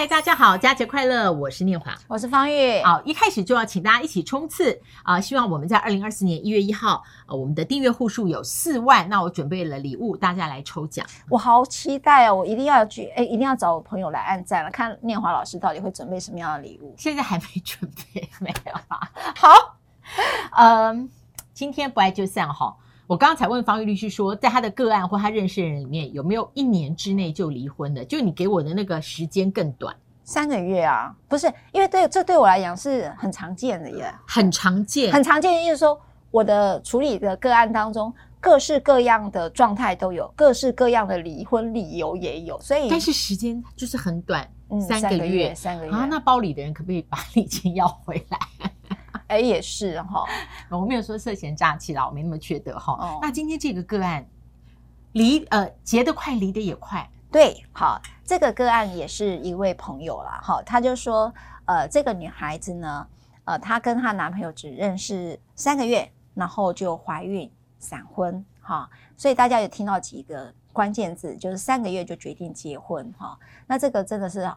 嗨，大家好，佳节快乐！我是念华，我是方玉。好，一开始就要请大家一起冲刺啊、呃！希望我们在二零二四年一月一号，呃，我们的订阅户数有四万，那我准备了礼物，大家来抽奖。我好期待哦！我一定要去，哎，一定要找我朋友来按赞了，看念华老师到底会准备什么样的礼物。现在还没准备，没有啊。好，嗯，今天不爱就散哈。我刚刚才问方玉律师说，在他的个案或他认识的人里面，有没有一年之内就离婚的？就你给我的那个时间更短，三个月啊？不是，因为对这对我来讲是很常见的耶，很常见，很常见的意思说，我的处理的个案当中，各式各样的状态都有，各式各样的离婚理由也有，所以但是时间就是很短，嗯，三个月，三个月啊，那包里的人可不可以把 礼金要回来？哎，也是哈，我没有说涉嫌诈欺啦，我没那么缺德哈。哦、那今天这个个案离呃结得快，离得也快。对，好，这个个案也是一位朋友啦，哈，他就说，呃，这个女孩子呢，呃，她跟她男朋友只认识三个月，然后就怀孕闪婚，哈，所以大家有听到几个关键字，就是三个月就决定结婚，哈，那这个真的是。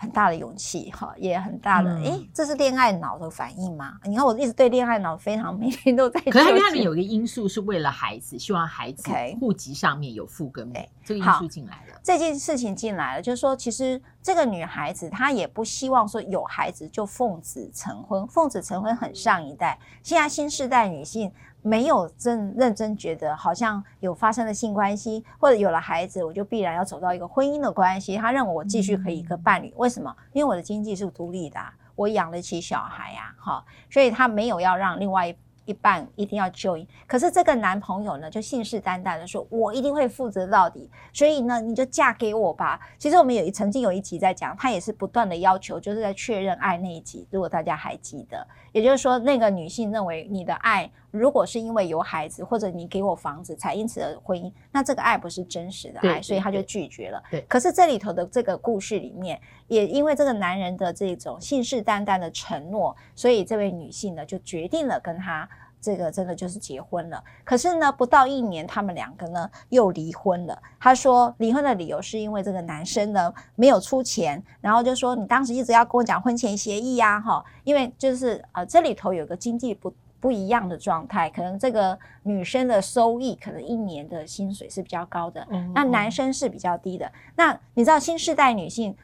很大的勇气哈，也很大的，哎、嗯，这是恋爱脑的反应吗？你看，我一直对恋爱脑非常每天都在。可是它里面有一个因素是为了孩子，希望孩子户籍上面有父跟母，okay. 这个因素进来了。这件事情进来了，就是说，其实这个女孩子她也不希望说有孩子就奉子成婚，奉子成婚很上一代，现在新世代女性。没有真认真觉得好像有发生了性关系，或者有了孩子，我就必然要走到一个婚姻的关系。他认为我继续可以一个伴侣，嗯，为什么？因为我的经济是独立的，我养得起小孩呀，哈，所以他没有要让另外一。一半一定要 join，可是这个男朋友呢，就信誓旦旦的说：“我一定会负责到底。”所以呢，你就嫁给我吧。其实我们有一曾经有一集在讲，他也是不断的要求，就是在确认爱那一集。如果大家还记得，也就是说，那个女性认为你的爱如果是因为有孩子或者你给我房子才因此而婚姻，那这个爱不是真实的爱，所以他就拒绝了。对。可是这里头的这个故事里面，也因为这个男人的这种信誓旦旦的承诺，所以这位女性呢就决定了跟他。这个真的就是结婚了，可是呢，不到一年，他们两个呢又离婚了。他说离婚的理由是因为这个男生呢没有出钱，然后就说你当时一直要跟我讲婚前协议呀，哈，因为就是呃这里头有个经济不不一样的状态，可能这个女生的收益可能一年的薪水是比较高的，嗯，那男生是比较低的。那你知道新世代女性？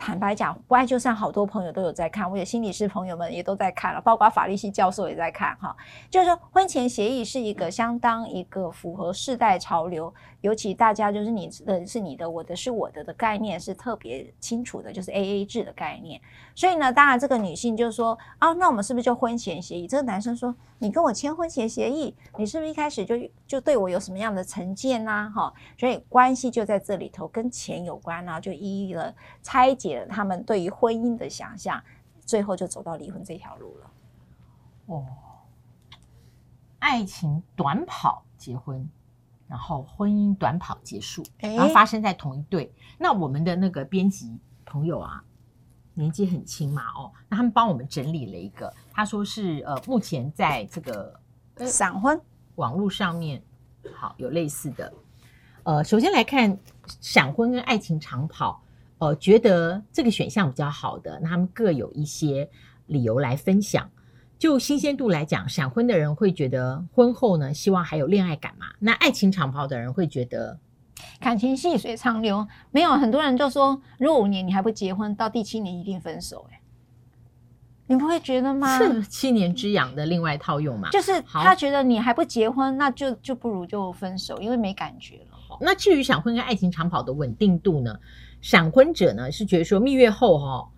坦白讲，不爱就算，好多朋友都有在看，我有心理师朋友们也都在看了，包括法律系教授也在看哈。就是说，婚前协议是一个相当一个符合世代潮流，尤其大家就是你的是你的，我的是我的的概念是特别清楚的，就是 AA 制的概念。所以呢，当然这个女性就说啊，那我们是不是就婚前协议？这个男生说，你跟我签婚前协议，你是不是一开始就就对我有什么样的成见呐？哈，所以关系就在这里头跟钱有关啊，就一一的拆解了。他们对于婚姻的想象，最后就走到离婚这条路了。哦，爱情短跑结婚，然后婚姻短跑结束，然后发生在同一对。那我们的那个编辑朋友啊，年纪很轻嘛，哦，那他们帮我们整理了一个，他说是呃，目前在这个闪婚网络上面，好有类似的。呃，首先来看闪婚跟爱情长跑。呃，觉得这个选项比较好的，那他们各有一些理由来分享。就新鲜度来讲，闪婚的人会觉得婚后呢，希望还有恋爱感嘛？那爱情长跑的人会觉得感情细水长流。没有很多人就说，如果五年你还不结婚，到第七年一定分手。哎，你不会觉得吗？是七年之痒的另外套用嘛？就是他觉得你还不结婚，那就就不如就分手，因为没感觉了。那至于闪婚跟爱情长跑的稳定度呢？闪婚者呢是觉得说蜜月后哈、哦，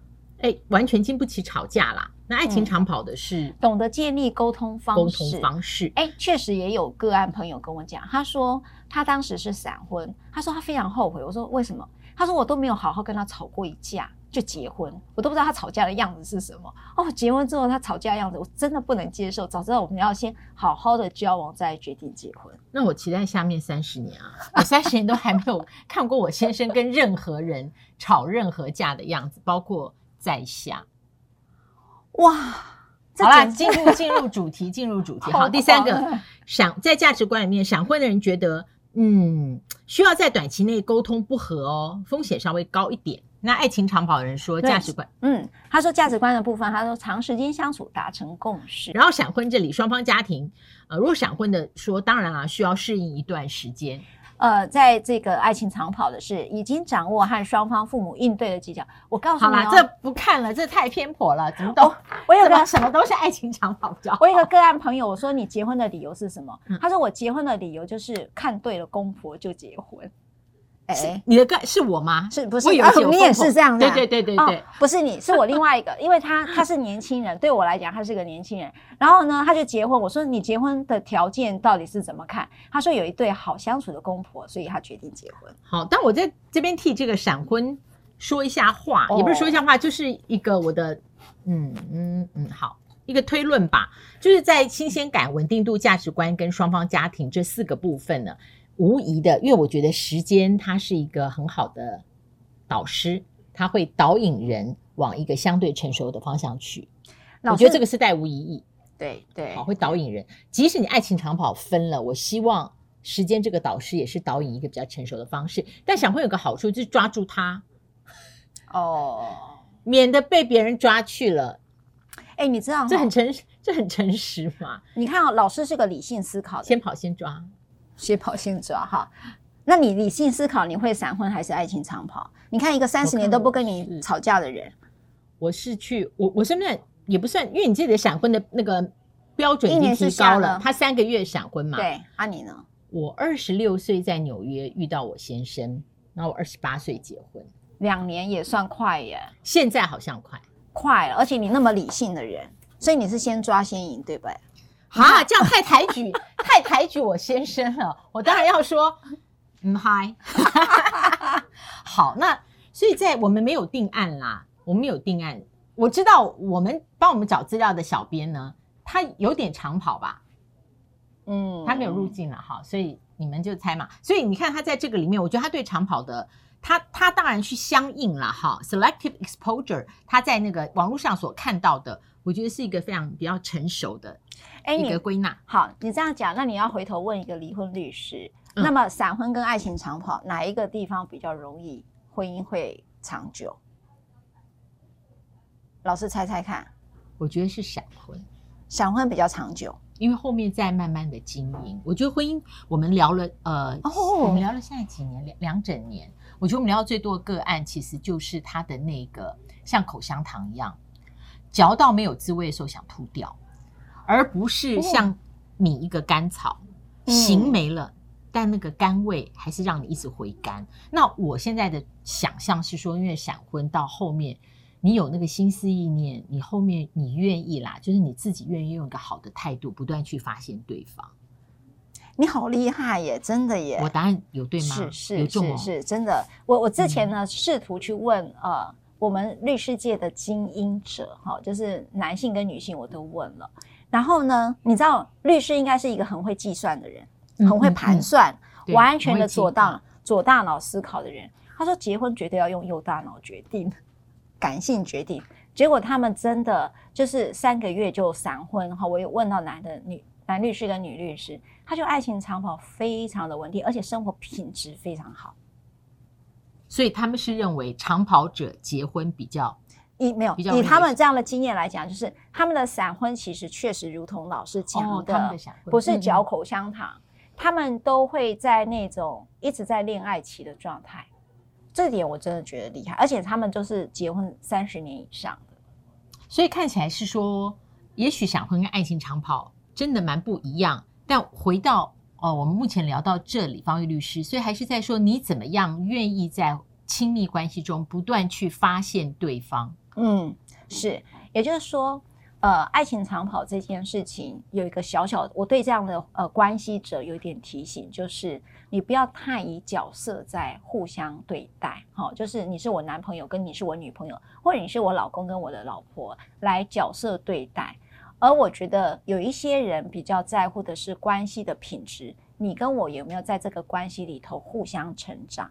哎，完全经不起吵架啦。那爱情长跑的是、嗯、懂得建立沟通方式，沟通方式。哎，确实也有个案朋友跟我讲，他说他当时是闪婚，他说他非常后悔。我说为什么？他说我都没有好好跟他吵过一架。就结婚，我都不知道他吵架的样子是什么哦。结婚之后他吵架的样子，我真的不能接受。早知道我们要先好好的交往，再决定结婚。那我期待下面三十年啊，我三十年都还没有 看过我先生跟任何人吵任何架的样子，包括在下。哇，好啦，进入 进入主题，进入主题。好，第三个闪在价值观里面，闪婚的人觉得，嗯，需要在短期内沟通不和哦，风险稍微高一点。那爱情长跑的人说价值观，嗯，他说价值观的部分，他说长时间相处达成共识。然后闪婚这里双方家庭，呃，如果闪婚的说，当然啊，需要适应一段时间。呃，在这个爱情长跑的是已经掌握和双方父母应对的技巧。我告诉你、哦，好了，这不看了，这太偏颇了，怎么都？我有个什么都是爱情长跑比较好。我有个个案朋友，我说你结婚的理由是什么？嗯、他说我结婚的理由就是看对了公婆就结婚。哎，你的盖是我吗？是不是？我有哦、你也是这样的、啊？对对对对对、哦，不是你，是我另外一个，因为他 他是年轻人，对我来讲他是个年轻人。然后呢，他就结婚。我说你结婚的条件到底是怎么看？他说有一对好相处的公婆，所以他决定结婚。好，但我在这边替这个闪婚说一下话，哦、也不是说一下话，就是一个我的嗯嗯嗯，好一个推论吧，就是在新鲜感、稳定度、价值观跟双方家庭这四个部分呢。无疑的，因为我觉得时间它是一个很好的导师，它会导引人往一个相对成熟的方向去。我觉得这个是带无疑义，对对，好会导引人。即使你爱情长跑分了，我希望时间这个导师也是导引一个比较成熟的方式。但想会有个好处就是抓住他，哦，免得被别人抓去了。哎，你知道这很诚实，这很诚实嘛？你看啊，老师是个理性思考的，先跑先抓。先跑先抓哈，那你理性思考，你会闪婚还是爱情长跑？你看一个三十年都不跟你吵架的人，我是去我我身边也不算，因为你自己的闪婚的那个标准已经提高了，他三个月闪婚嘛。对，啊你呢？我二十六岁在纽约遇到我先生，然后我二十八岁结婚，两年也算快耶。现在好像快快了，而且你那么理性的人，所以你是先抓先赢，对不对？啊，这样太抬举，太抬举我先生了。我当然要说，嗯嗨。好，那所以在我们没有定案啦，我们没有定案。我知道我们帮我们找资料的小编呢，他有点长跑吧，嗯，他没有入境了哈，所以你们就猜嘛。所以你看他在这个里面，我觉得他对长跑的，他他当然去相应了哈。Selective exposure，他在那个网络上所看到的，我觉得是一个非常比较成熟的。哎，你的归纳好，你这样讲，那你要回头问一个离婚律师。嗯、那么闪婚跟爱情长跑，哪一个地方比较容易婚姻会长久？老师猜猜看。我觉得是闪婚，闪婚比较长久，因为后面再慢慢的经营。我觉得婚姻，我们聊了呃，哦、我们聊了现在几年，两两整年。我觉得我们聊到最多的个案，其实就是他的那个像口香糖一样，嚼到没有滋味的时候想吐掉。而不是像你一个甘草，形、嗯、没了，但那个甘味还是让你一直回甘。那我现在的想象是说，因为闪婚到后面，你有那个心思意念，你后面你愿意啦，就是你自己愿意用一个好的态度，不断去发现对方。你好厉害耶，真的耶！我答案有对吗？是是是是，真的。我我之前呢，试、嗯、图去问呃，我们律师界的精英者，哈，就是男性跟女性，我都问了。然后呢，你知道律师应该是一个很会计算的人，嗯、很会盘算，嗯、完全的左大左大脑思考的人。他说结婚绝对要用右大脑决定，感性决定。结果他们真的就是三个月就闪婚哈。我有问到男的女男律师跟女律师，他就爱情长跑非常的稳定，而且生活品质非常好。所以他们是认为长跑者结婚比较。以没有以他们这样的经验来讲，就是他们的闪婚其实确实如同老师讲的，哦、的不是嚼口香糖，嗯、他们都会在那种一直在恋爱期的状态。这点我真的觉得厉害，而且他们就是结婚三十年以上的，所以看起来是说，也许闪婚跟爱情长跑真的蛮不一样。但回到哦，我们目前聊到这里，方玉律师，所以还是在说你怎么样愿意在亲密关系中不断去发现对方。嗯，是，也就是说，呃，爱情长跑这件事情有一个小小，我对这样的呃关系者有一点提醒，就是你不要太以角色在互相对待，好、就是你是我男朋友跟你是我女朋友，或者你是我老公跟我的老婆来角色对待，而我觉得有一些人比较在乎的是关系的品质，你跟我有没有在这个关系里头互相成长。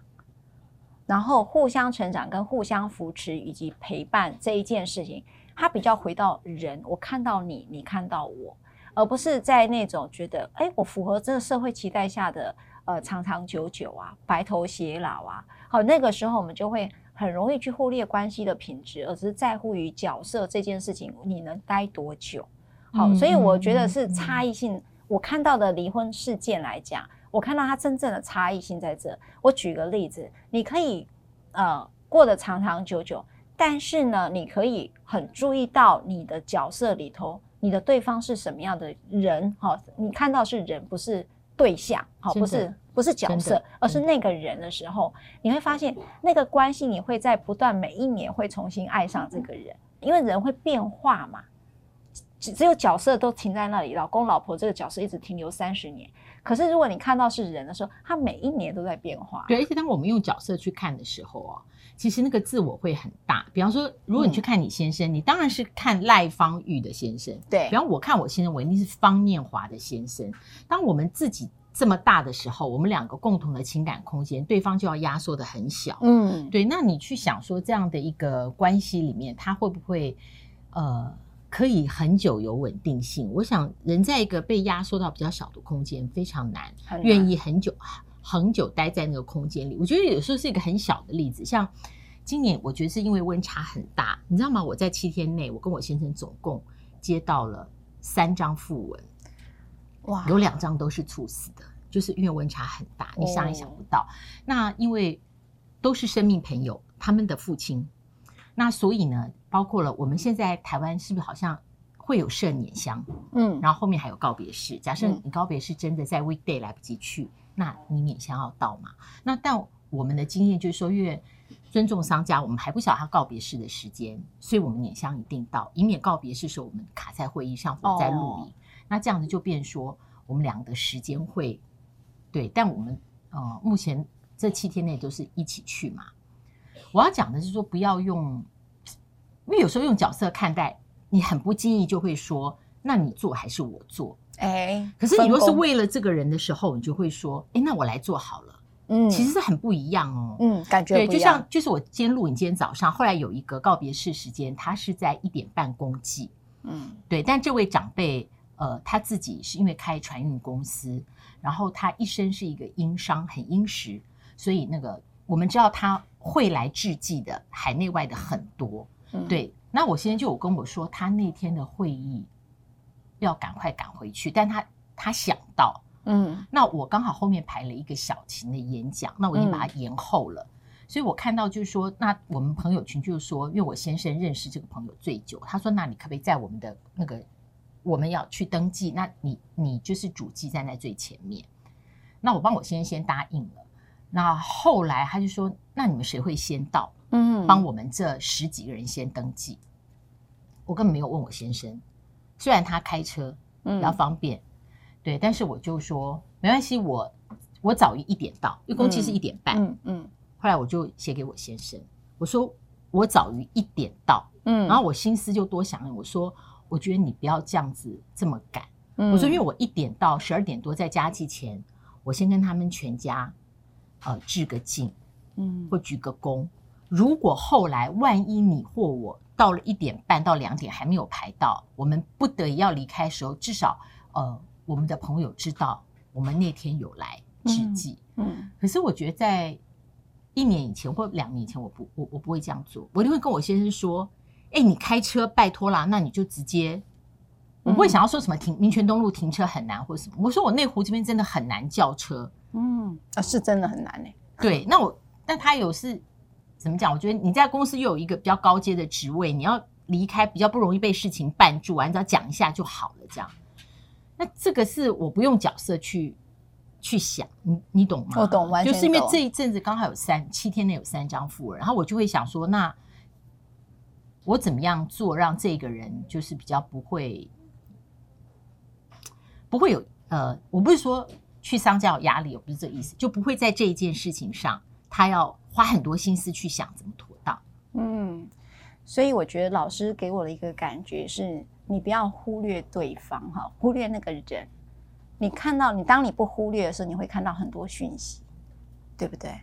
然后互相成长、跟互相扶持以及陪伴这一件事情，它比较回到人。我看到你，你看到我，而不是在那种觉得，哎，我符合这个社会期待下的呃长长久久啊、白头偕老啊。好，那个时候我们就会很容易去忽略关系的品质，而是在乎于角色这件事情，你能待多久？好，嗯、所以我觉得是差异性。嗯、我看到的离婚事件来讲，我看到它真正的差异性在这。我举个例子，你可以呃过得长长久久，但是呢，你可以很注意到你的角色里头，你的对方是什么样的人。好，你看到是人，不是对象。好，不是不是角色，而是那个人的时候，你会发现那个关系，你会在不断每一年会重新爱上这个人，因为人会变化嘛。只只有角色都停在那里，老公老婆这个角色一直停留三十年。可是如果你看到是人的时候，他每一年都在变化。对，而且当我们用角色去看的时候哦，其实那个自我会很大。比方说，如果你去看你先生，嗯、你当然是看赖芳玉的先生。对，比方我看我先生，我一定是方念华的先生。当我们自己这么大的时候，我们两个共同的情感空间，对方就要压缩的很小。嗯，对。那你去想说，这样的一个关系里面，他会不会呃？可以很久有稳定性，我想人在一个被压缩到比较小的空间非常难，愿意很久很久待在那个空间里。我觉得有时候是一个很小的例子，像今年我觉得是因为温差很大，你知道吗？我在七天内，我跟我先生总共接到了三张訃闻，哇，有两张都是猝死的，就是因为温差很大，你想也想不到。哦、那因为都是生命朋友，他们的父亲。那所以呢，包括了我们现在台湾是不是好像会有设碾香？嗯，然后后面还有告别式。假设你告别式真的在 weekday 来不及去，那你碾香要到嘛？那但我们的经验就是说，因为尊重商家，我们还不晓得他告别式的时间，所以我们碾香一定到，以免告别式时候我们卡在会议上或在录影。哦、那这样子就变说我们两个的时间会对，但我们呃目前这七天内都是一起去嘛。我要讲的是说，不要用，因为有时候用角色看待，你很不经意就会说，那你做还是我做？哎，可是你若是为了这个人的时候，你就会说，哎，那我来做好了。嗯，其实是很不一样哦。嗯，感觉对，就像就是我今天录影，今天早上后来有一个告别式时间，他是在一点半公祭。嗯，对，但这位长辈，呃，他自己是因为开船运公司，然后他一生是一个殷商，很殷实，所以那个我们知道他。会来致祭的海内外的很多，嗯、对。那我先生就有跟我说，他那天的会议要赶快赶回去，但他他想到，嗯，那我刚好后面排了一个小型的演讲，那我已经把它延后了。嗯、所以我看到就是说，那我们朋友群就是说，因为我先生认识这个朋友最久，他说，那你可不可以在我们的那个我们要去登记，那你你就是主机站在最前面，那我帮我先生先答应了。那后来他就说：“那你们谁会先到？嗯，帮我们这十几个人先登记。”我根本没有问我先生，虽然他开车比较方便，嗯、对，但是我就说没关系，我我早于一点到，因为公期是一点半。嗯嗯。后来我就写给我先生，我说我早于一点到。嗯。然后我心思就多想了，我说我觉得你不要这样子这么赶。嗯。我说因为我一点到十二点多在家祭前，我先跟他们全家。呃，致个敬，嗯，或鞠个躬。如果后来万一你或我到了一点半到两点还没有排到，我们不得已要离开的时候，至少呃，我们的朋友知道我们那天有来致祭。嗯，嗯，可是我觉得在一年以前或两年以前，我不我我不会这样做，我一定会跟我先生说：“哎，你开车拜托啦，那你就直接。”我不会想要说什么停民权东路停车很难或什么。我说我内湖这边真的很难叫车。嗯啊，是真的很难呢。对，那我那他有是怎么讲？我觉得你在公司又有一个比较高阶的职位，你要离开比较不容易被事情绊住啊，你只要讲一下就好了。这样，那这个是我不用角色去去想，你你懂吗？我懂，完全懂。就是因为这一阵子刚好有三七天内有三张副人，然后我就会想说，那我怎么样做让这个人就是比较不会不会有呃，我不是说。去商家有压力，我不是这个意思，就不会在这一件事情上，他要花很多心思去想怎么妥当。嗯，所以我觉得老师给我的一个感觉是，你不要忽略对方哈，忽略那个人。你看到你，当你不忽略的时候，你会看到很多讯息，对不对？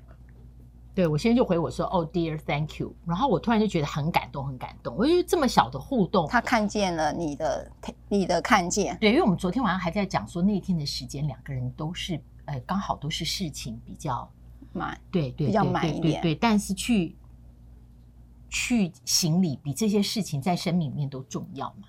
对，我先就回我说哦，Dear，Thank you。然后我突然就觉得很感动，很感动。我觉得这么小的互动，他看见了你的，你的看见。对，因为我们昨天晚上还在讲说那天的时间，两个人都是呃刚好都是事情比较满，对对，比较满一点。对，但是去去行礼，比这些事情在生命里面都重要嘛？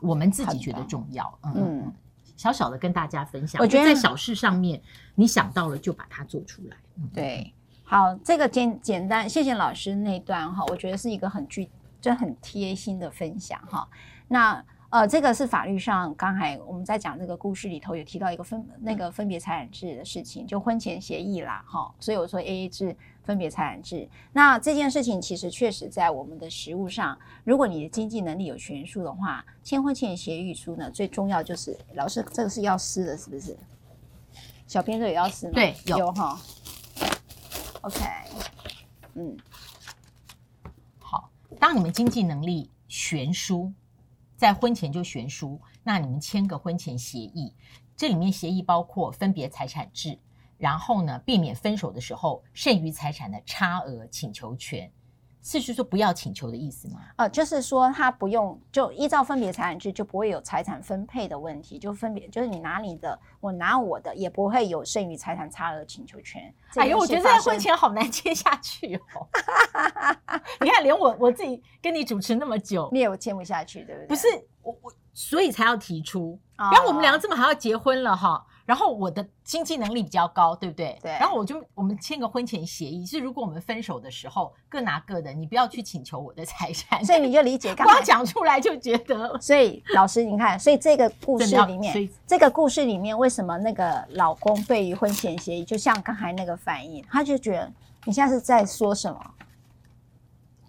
我们自己觉得重要。嗯嗯，小小的跟大家分享，我觉得在小事上面，你想到了就把它做出来。对，好，这个简简单，谢谢老师那段哈，我觉得是一个很具，就很贴心的分享哈。那。呃，这个是法律上，刚才我们在讲这个故事里头有提到一个分那个分别财产制的事情，就婚前协议啦，哈，所以我说 AA 制分别财产制。那这件事情其实确实在我们的实务上，如果你的经济能力有悬殊的话，签婚前协议书呢，最重要就是老师这个是要撕的，是不是？小编这也要撕吗？对，有哈。OK，嗯，好，当你们经济能力悬殊。在婚前就悬殊，那你们签个婚前协议，这里面协议包括分别财产制，然后呢，避免分手的时候剩余财产的差额请求权，是是说不要请求的意思吗？呃，就是说他不用就依照分别财产制就不会有财产分配的问题，就分别就是你拿你的，我拿我的，也不会有剩余财产差额请求权。哎呦，我觉得在婚前好难签下去哦。你看，连我我自己跟你主持那么久，你也签不下去，对不对？不是我我，所以才要提出。然后我们两个这么还要结婚了哈，然后我的经济能力比较高，对不对？对。然后我就我们签个婚前协议，是如果我们分手的时候各拿各的，你不要去请求我的财产。所以你就理解，刚刚讲出来就觉得。所以老师，你看，所以这个故事里面，这个故事里面为什么那个老公对于婚前协议，就像刚才那个反应，他就觉得你现在是在说什么？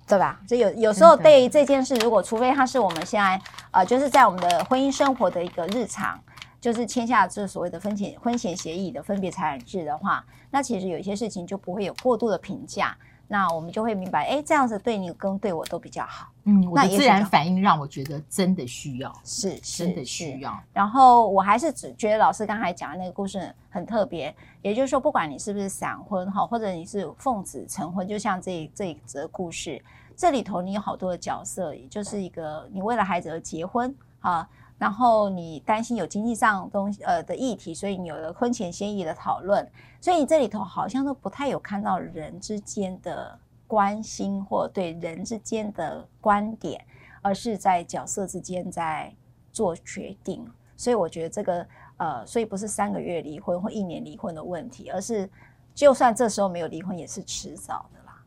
对吧？所以有有时候对于这件事，如果除非他是我们现在呃，就是在我们的婚姻生活的一个日常，就是签下这所谓的婚前婚前协议的分别财产制的话，那其实有一些事情就不会有过度的评价，那我们就会明白，哎，这样子对你跟对我都比较好。嗯，我的自然反应让我觉得真的需要，是真的需要。然后我还是只觉得老师刚才讲的那个故事很特别，也就是说，不管你是不是闪婚哈，或者你是奉子成婚，就像这这一则故事。这里头你有好多的角色，也就是一个你为了孩子而结婚啊，然后你担心有经济上东西呃的议题，所以你有了婚前协议的讨论，所以这里头好像都不太有看到人之间的关心或对人之间的观点，而是在角色之间在做决定。所以我觉得这个呃，所以不是三个月离婚或一年离婚的问题，而是就算这时候没有离婚，也是迟早的啦。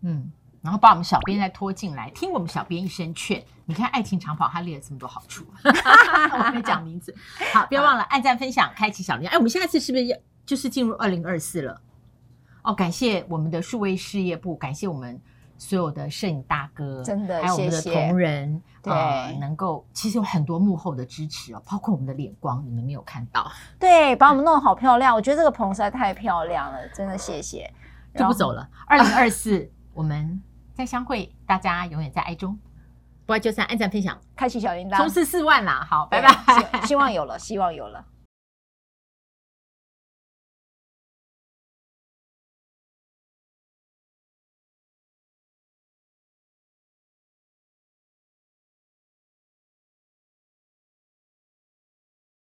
嗯。然后把我们小编再拖进来，听我们小编一声劝。你看爱情长跑，他列了这么多好处，我没讲名字。好，不要忘了按赞、分享、开启小铃铛。哎，我们下次是不是要就是进入二零二四了？哦，感谢我们的数位事业部，感谢我们所有的摄影大哥，真的，还有我们的同仁，谢谢呃，能够其实有很多幕后的支持哦，包括我们的脸光，你们没有看到，对，把我们弄得好漂亮。我觉得这个棚实在太漂亮了，真的谢谢。就不走了，二零二四我们。再相会，大家永远在爱中。不爱就散，按赞分享，开启小铃铛，冲刺四万啦！好，拜拜。希望有了，希望有了。